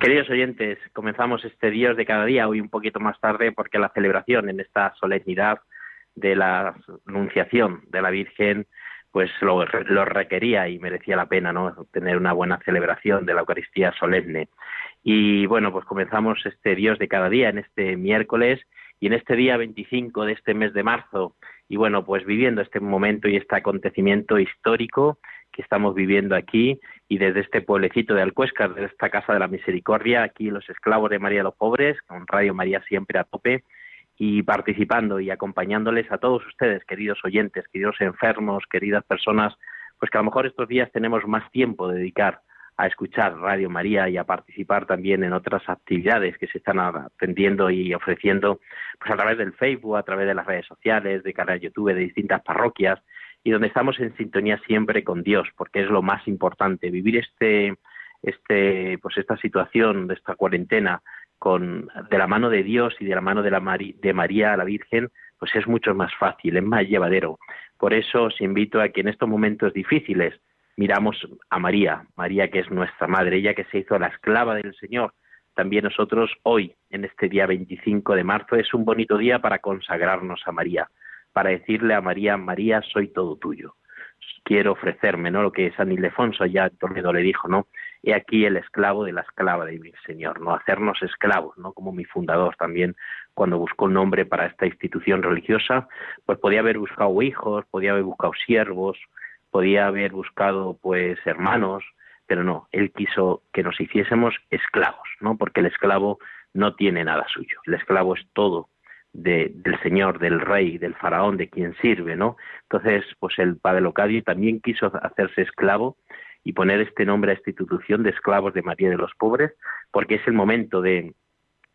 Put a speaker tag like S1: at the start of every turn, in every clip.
S1: Queridos oyentes, comenzamos este Dios de cada día, hoy un poquito más tarde, porque la celebración en esta solemnidad de la Anunciación de la Virgen, pues lo, requería y merecía la pena, ¿no? Tener una buena celebración de la Eucaristía solemne. Y bueno, pues comenzamos este Dios de cada día en este miércoles y en este día 25 de este mes de marzo. Y bueno, pues viviendo este momento y este acontecimiento histórico que estamos viviendo aquí y desde este pueblecito de Alcuescar, desde esta Casa de la Misericordia, aquí los esclavos de María los Pobres, con Radio María siempre a tope y participando y acompañándoles a todos ustedes, queridos oyentes, queridos enfermos, queridas personas, pues que a lo mejor estos días tenemos más tiempo de dedicar a escuchar Radio María y a participar también en otras actividades que se están atendiendo y ofreciendo pues a través del Facebook, a través de las redes sociales, de canal YouTube de distintas parroquias y donde estamos en sintonía siempre con Dios, porque es lo más importante, vivir este, este, pues esta situación de esta cuarentena con, de la mano de Dios y de la mano de, la de María, la Virgen, pues es mucho más fácil, es más llevadero. Por eso os invito a que en estos momentos difíciles miramos a María, María que es nuestra madre, ella que se hizo la esclava del Señor. También nosotros hoy, en este día 25 de marzo, es un bonito día para consagrarnos a María para decirle a María, María, soy todo tuyo. Quiero ofrecerme, ¿no? Lo que San Ildefonso ya le dijo, ¿no? He aquí el esclavo de la esclava de mi Señor, ¿no? Hacernos esclavos, ¿no? Como mi fundador también, cuando buscó un nombre para esta institución religiosa, pues podía haber buscado hijos, podía haber buscado siervos, podía haber buscado, pues, hermanos, pero no, él quiso que nos hiciésemos esclavos, ¿no? Porque el esclavo no tiene nada suyo, el esclavo es todo del Señor, del Rey, del Faraón, de quien sirve, ¿no? Entonces, pues el padre Locadio también quiso hacerse esclavo y poner este nombre a esta institución de esclavos de María de los pobres, porque es el momento de,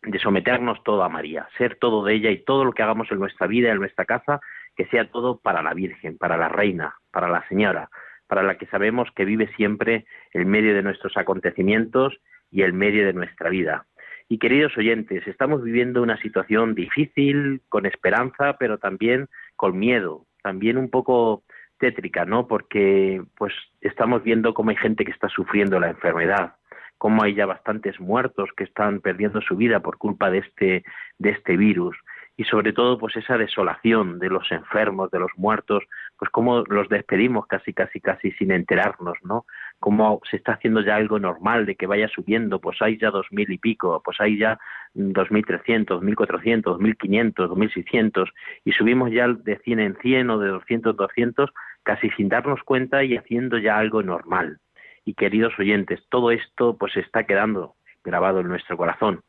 S1: de someternos todo a María, ser todo de ella y todo lo que hagamos en nuestra vida, en nuestra casa, que sea todo para la Virgen, para la Reina, para la Señora, para la que sabemos que vive siempre en medio de nuestros acontecimientos y en medio de nuestra vida. Y queridos oyentes, estamos viviendo una situación difícil, con esperanza, pero también con miedo, también un poco tétrica, ¿no? Porque pues estamos viendo cómo hay gente que está sufriendo la enfermedad, cómo hay ya bastantes muertos que están perdiendo su vida por culpa de este de este virus y sobre todo pues esa desolación de los enfermos, de los muertos, pues cómo los despedimos casi casi casi sin enterarnos, ¿no? Cómo se está haciendo ya algo normal de que vaya subiendo, pues hay ya dos mil y pico, pues hay ya dos mil trescientos, mil cuatrocientos, dos mil quinientos, dos mil seiscientos y subimos ya de cien en cien o de doscientos en doscientos casi sin darnos cuenta y haciendo ya algo normal. Y queridos oyentes, todo esto pues está quedando grabado en nuestro corazón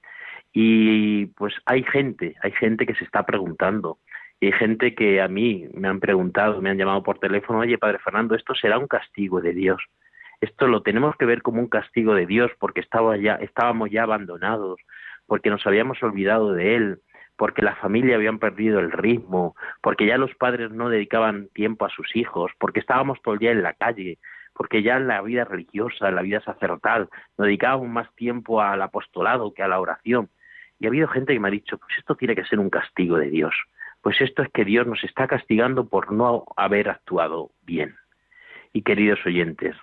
S1: y pues hay gente, hay gente que se está preguntando, y hay gente que a mí me han preguntado, me han llamado por teléfono, oye, Padre Fernando, ¿esto será un castigo de Dios? Esto lo tenemos que ver como un castigo de Dios porque ya, estábamos ya abandonados, porque nos habíamos olvidado de Él, porque la familia habían perdido el ritmo, porque ya los padres no dedicaban tiempo a sus hijos, porque estábamos todo el día en la calle, porque ya en la vida religiosa, en la vida sacerdotal, nos dedicábamos más tiempo al apostolado que a la oración. Y ha habido gente que me ha dicho, pues esto tiene que ser un castigo de Dios. Pues esto es que Dios nos está castigando por no haber actuado bien. Y queridos oyentes,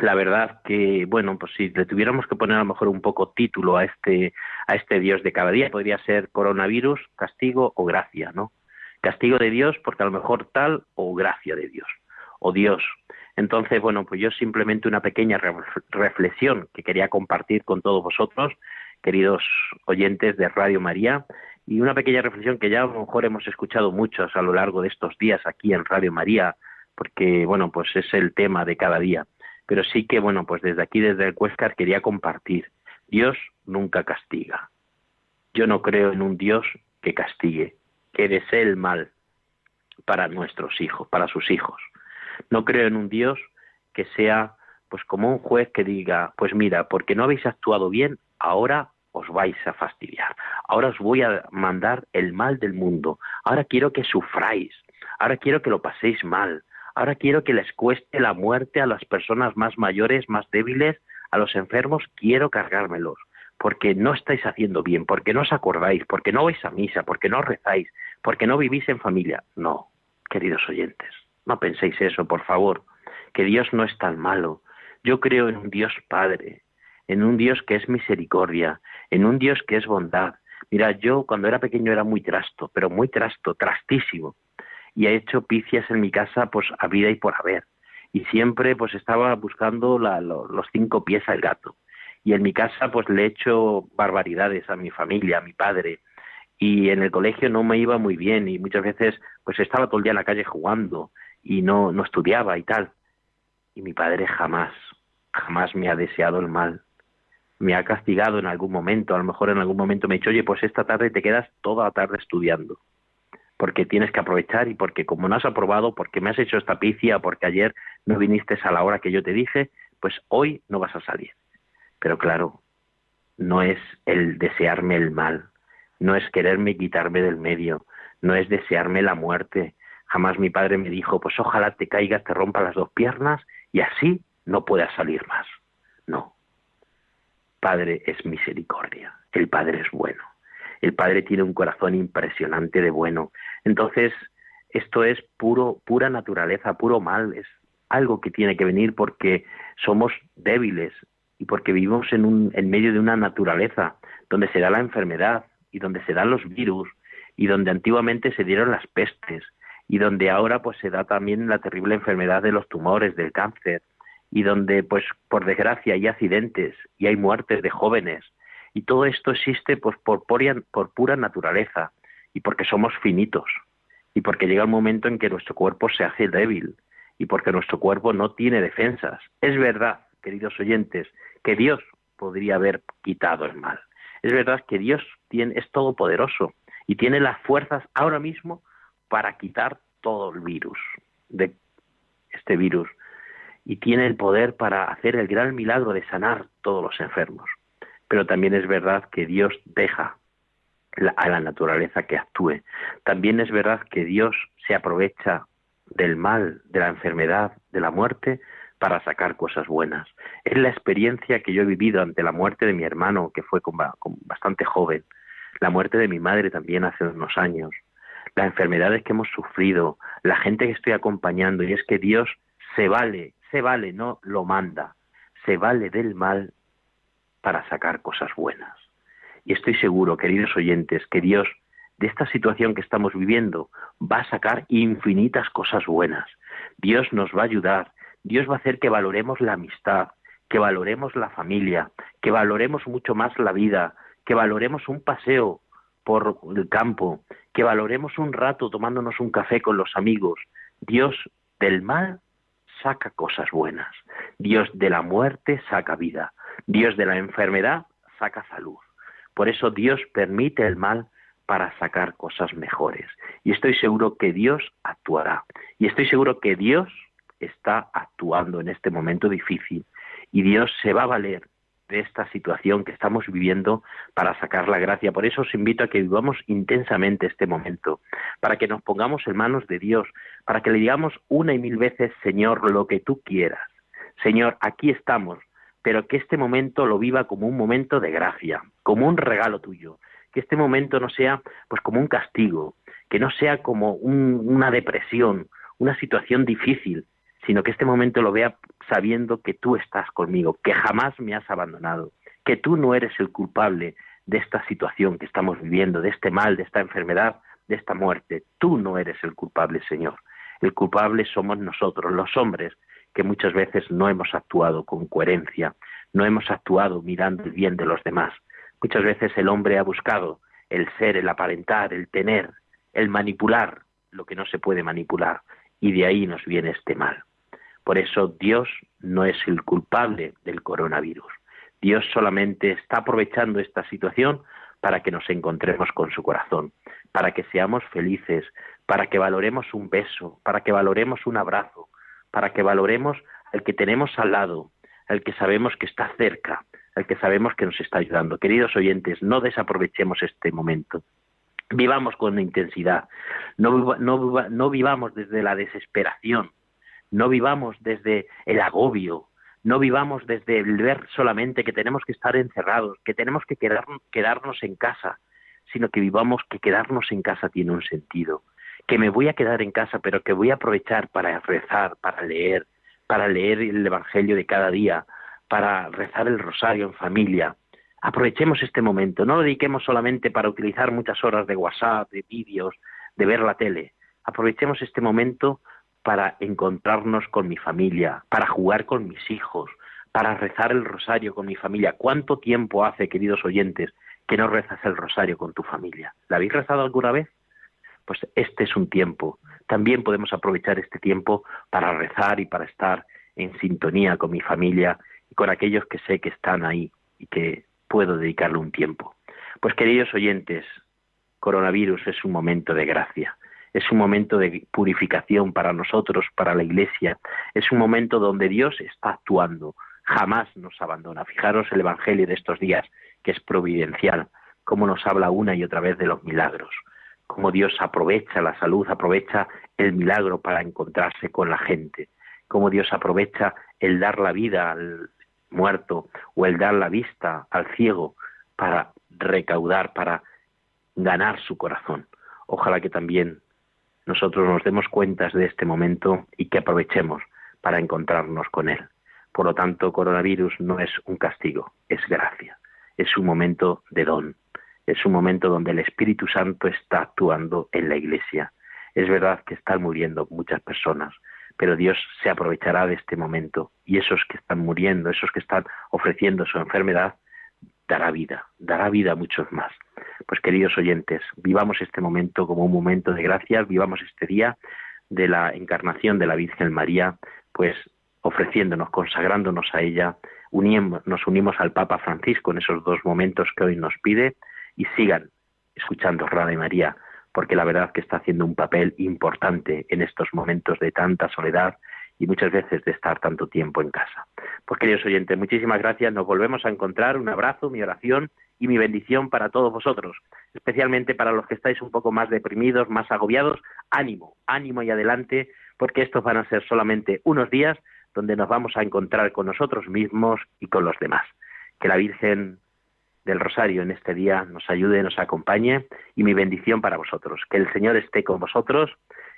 S1: la verdad que, bueno, pues si le tuviéramos que poner a lo mejor un poco título a este, a este Dios de cada día, podría ser coronavirus, castigo o gracia, ¿no? Castigo de Dios porque a lo mejor tal o gracia de Dios, o Dios. Entonces, bueno, pues yo simplemente una pequeña reflexión que quería compartir con todos vosotros queridos oyentes de Radio María, y una pequeña reflexión que ya a lo mejor hemos escuchado muchos a lo largo de estos días aquí en Radio María, porque bueno, pues es el tema de cada día. Pero sí que bueno, pues desde aquí, desde el Cuescar, quería compartir. Dios nunca castiga. Yo no creo en un Dios que castigue, que desee el mal para nuestros hijos, para sus hijos. No creo en un Dios que sea pues como un juez que diga, pues mira, porque no habéis actuado bien, ahora os vais a fastidiar. Ahora os voy a mandar el mal del mundo. Ahora quiero que sufráis. Ahora quiero que lo paséis mal. Ahora quiero que les cueste la muerte a las personas más mayores, más débiles, a los enfermos. Quiero cargármelos. Porque no estáis haciendo bien, porque no os acordáis, porque no vais a misa, porque no rezáis, porque no vivís en familia. No, queridos oyentes, no penséis eso, por favor. Que Dios no es tan malo. Yo creo en un Dios Padre, en un Dios que es misericordia, en un Dios que es bondad. Mira, yo cuando era pequeño era muy trasto, pero muy trasto, trastísimo. Y he hecho picias en mi casa, pues a vida y por haber. Y siempre pues estaba buscando los cinco pies al gato. Y en mi casa pues le he hecho barbaridades a mi familia, a mi padre. Y en el colegio no me iba muy bien y muchas veces pues estaba todo el día en la calle jugando y no, no estudiaba y tal. Y mi padre jamás, jamás me ha deseado el mal me ha castigado en algún momento, a lo mejor en algún momento me ha dicho, oye, pues esta tarde te quedas toda la tarde estudiando, porque tienes que aprovechar y porque como no has aprobado, porque me has hecho esta picia, porque ayer no viniste a la hora que yo te dije, pues hoy no vas a salir. Pero claro, no es el desearme el mal, no es quererme quitarme del medio, no es desearme la muerte. Jamás mi padre me dijo, pues ojalá te caigas, te rompa las dos piernas y así no puedas salir más. No, Padre es misericordia, el Padre es bueno, el Padre tiene un corazón impresionante de bueno. Entonces, esto es puro, pura naturaleza, puro mal, es algo que tiene que venir porque somos débiles y porque vivimos en, un, en medio de una naturaleza donde se da la enfermedad y donde se dan los virus y donde antiguamente se dieron las pestes y donde ahora pues se da también la terrible enfermedad de los tumores, del cáncer y donde, pues, por desgracia hay accidentes y hay muertes de jóvenes. Y todo esto existe pues, por, pura naturaleza y porque somos finitos y porque llega el momento en que nuestro cuerpo se hace débil y porque nuestro cuerpo no tiene defensas. Es verdad, queridos oyentes, que Dios podría haber quitado el mal. Es verdad que Dios tiene, es todopoderoso y tiene las fuerzas ahora mismo para quitar todo el virus, de este virus y tiene el poder para hacer el gran milagro de sanar todos los enfermos. Pero también es verdad que Dios deja a la naturaleza que actúe. También es verdad que Dios se aprovecha del mal, de la enfermedad, de la muerte, para sacar cosas buenas. Es la experiencia que yo he vivido ante la muerte de mi hermano, que fue bastante joven, la muerte de mi madre también hace unos años, las enfermedades que hemos sufrido, la gente que estoy acompañando, y es que Dios se vale se vale, no lo manda, se vale del mal para sacar cosas buenas. Y estoy seguro, queridos oyentes, que Dios de esta situación que estamos viviendo va a sacar infinitas cosas buenas. Dios nos va a ayudar, Dios va a hacer que valoremos la amistad, que valoremos la familia, que valoremos mucho más la vida, que valoremos un paseo por el campo, que valoremos un rato tomándonos un café con los amigos. Dios del mal saca cosas buenas. Dios de la muerte saca vida. Dios de la enfermedad saca salud. Por eso Dios permite el mal para sacar cosas mejores. Y estoy seguro que Dios actuará. Y estoy seguro que Dios está actuando en este momento difícil. Y Dios se va a valer de esta situación que estamos viviendo para sacar la gracia. Por eso os invito a que vivamos intensamente este momento, para que nos pongamos en manos de Dios, para que le digamos una y mil veces, Señor, lo que tú quieras. Señor, aquí estamos, pero que este momento lo viva como un momento de gracia, como un regalo tuyo. Que este momento no sea pues como un castigo, que no sea como una depresión, una situación difícil, sino que este momento lo vea sabiendo que tú estás conmigo, que jamás me has abandonado, que tú no eres el culpable de esta situación que estamos viviendo, de este mal, de esta enfermedad, de esta muerte. Tú no eres el culpable, Señor. El culpable somos nosotros, los hombres, que muchas veces no hemos actuado con coherencia, no hemos actuado mirando el bien de los demás. Muchas veces el hombre ha buscado el ser, el aparentar, el tener, el manipular lo que no se puede manipular, y de ahí nos viene este mal. Por eso Dios no es el culpable del coronavirus. Dios solamente está aprovechando esta situación para que nos encontremos con su corazón, para que seamos felices, para que valoremos un beso, para que valoremos un abrazo, para que valoremos al que tenemos al lado, al que sabemos que está cerca, al que sabemos que nos está ayudando. Queridos oyentes, no desaprovechemos este momento. Vivamos con intensidad, no, vivamos desde la desesperación, no vivamos desde el agobio, no vivamos desde el ver solamente que tenemos que estar encerrados, que tenemos que quedarnos en casa, sino que vivamos que quedarnos en casa tiene un sentido, que me voy a quedar en casa, pero que voy a aprovechar para rezar, para leer, para leer el Evangelio de cada día, para rezar el rosario en familia. Aprovechemos este momento, no lo dediquemos solamente para utilizar muchas horas de WhatsApp, de vídeos, de ver la tele. Aprovechemos este momento para encontrarnos con mi familia, para jugar con mis hijos, para rezar el rosario con mi familia. ¿Cuánto tiempo hace, queridos oyentes, que no rezas el rosario con tu familia? ¿La habéis rezado alguna vez? Pues este es un tiempo. También podemos aprovechar este tiempo para rezar y para estar en sintonía con mi familia y con aquellos que sé que están ahí y que puedo dedicarle un tiempo. Pues queridos oyentes, coronavirus es un momento de gracia es un momento de purificación para nosotros, para la Iglesia, es un momento donde Dios está actuando, jamás nos abandona. Fijaros el Evangelio de estos días, que es providencial, cómo nos habla una y otra vez de los milagros, cómo Dios aprovecha la salud, aprovecha el milagro para encontrarse con la gente, cómo Dios aprovecha el dar la vida al muerto o el dar la vista al ciego para recaudar, para ganar su corazón. Ojalá que también nosotros nos demos cuentas de este momento y que aprovechemos para encontrarnos con él. Por lo tanto, coronavirus no es un castigo, es gracia, es un momento de don, es un momento donde el Espíritu Santo está actuando en la Iglesia. Es verdad que están muriendo muchas personas, pero Dios se aprovechará de este momento y esos que están muriendo, esos que están ofreciendo su enfermedad, dará vida, dará vida a muchos más. Pues queridos oyentes, vivamos este momento como un momento de gracia, vivamos este día de la encarnación de la Virgen María, pues ofreciéndonos, consagrándonos a ella, nos unimos al Papa Francisco en esos dos momentos que hoy nos pide y sigan escuchando Radio María, porque la verdad que está haciendo un papel importante en estos momentos de tanta soledad y muchas veces de estar tanto tiempo en casa. Pues queridos oyentes, muchísimas gracias, nos volvemos a encontrar, un abrazo, mi oración y mi bendición para todos vosotros, especialmente para los que estáis un poco más deprimidos, más agobiados, ánimo, ánimo y adelante, porque estos van a ser solamente unos días donde nos vamos a encontrar con nosotros mismos y con los demás. Que la Virgen del Rosario en este día nos ayude, nos acompañe y mi bendición para vosotros. Que el Señor esté con vosotros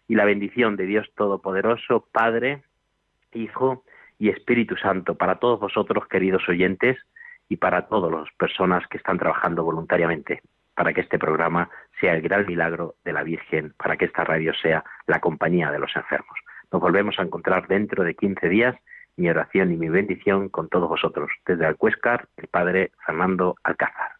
S1: y la bendición de Dios Todopoderoso, Padre, Hijo y Espíritu Santo, para todos vosotros, queridos oyentes, y para todas las personas que están trabajando voluntariamente para que este programa sea el gran milagro de la Virgen, para que esta radio sea la compañía de los enfermos. Nos volvemos a encontrar dentro de 15 días. Mi oración y mi bendición con todos vosotros. Desde Alcuéscar, el Padre Fernando Alcázar.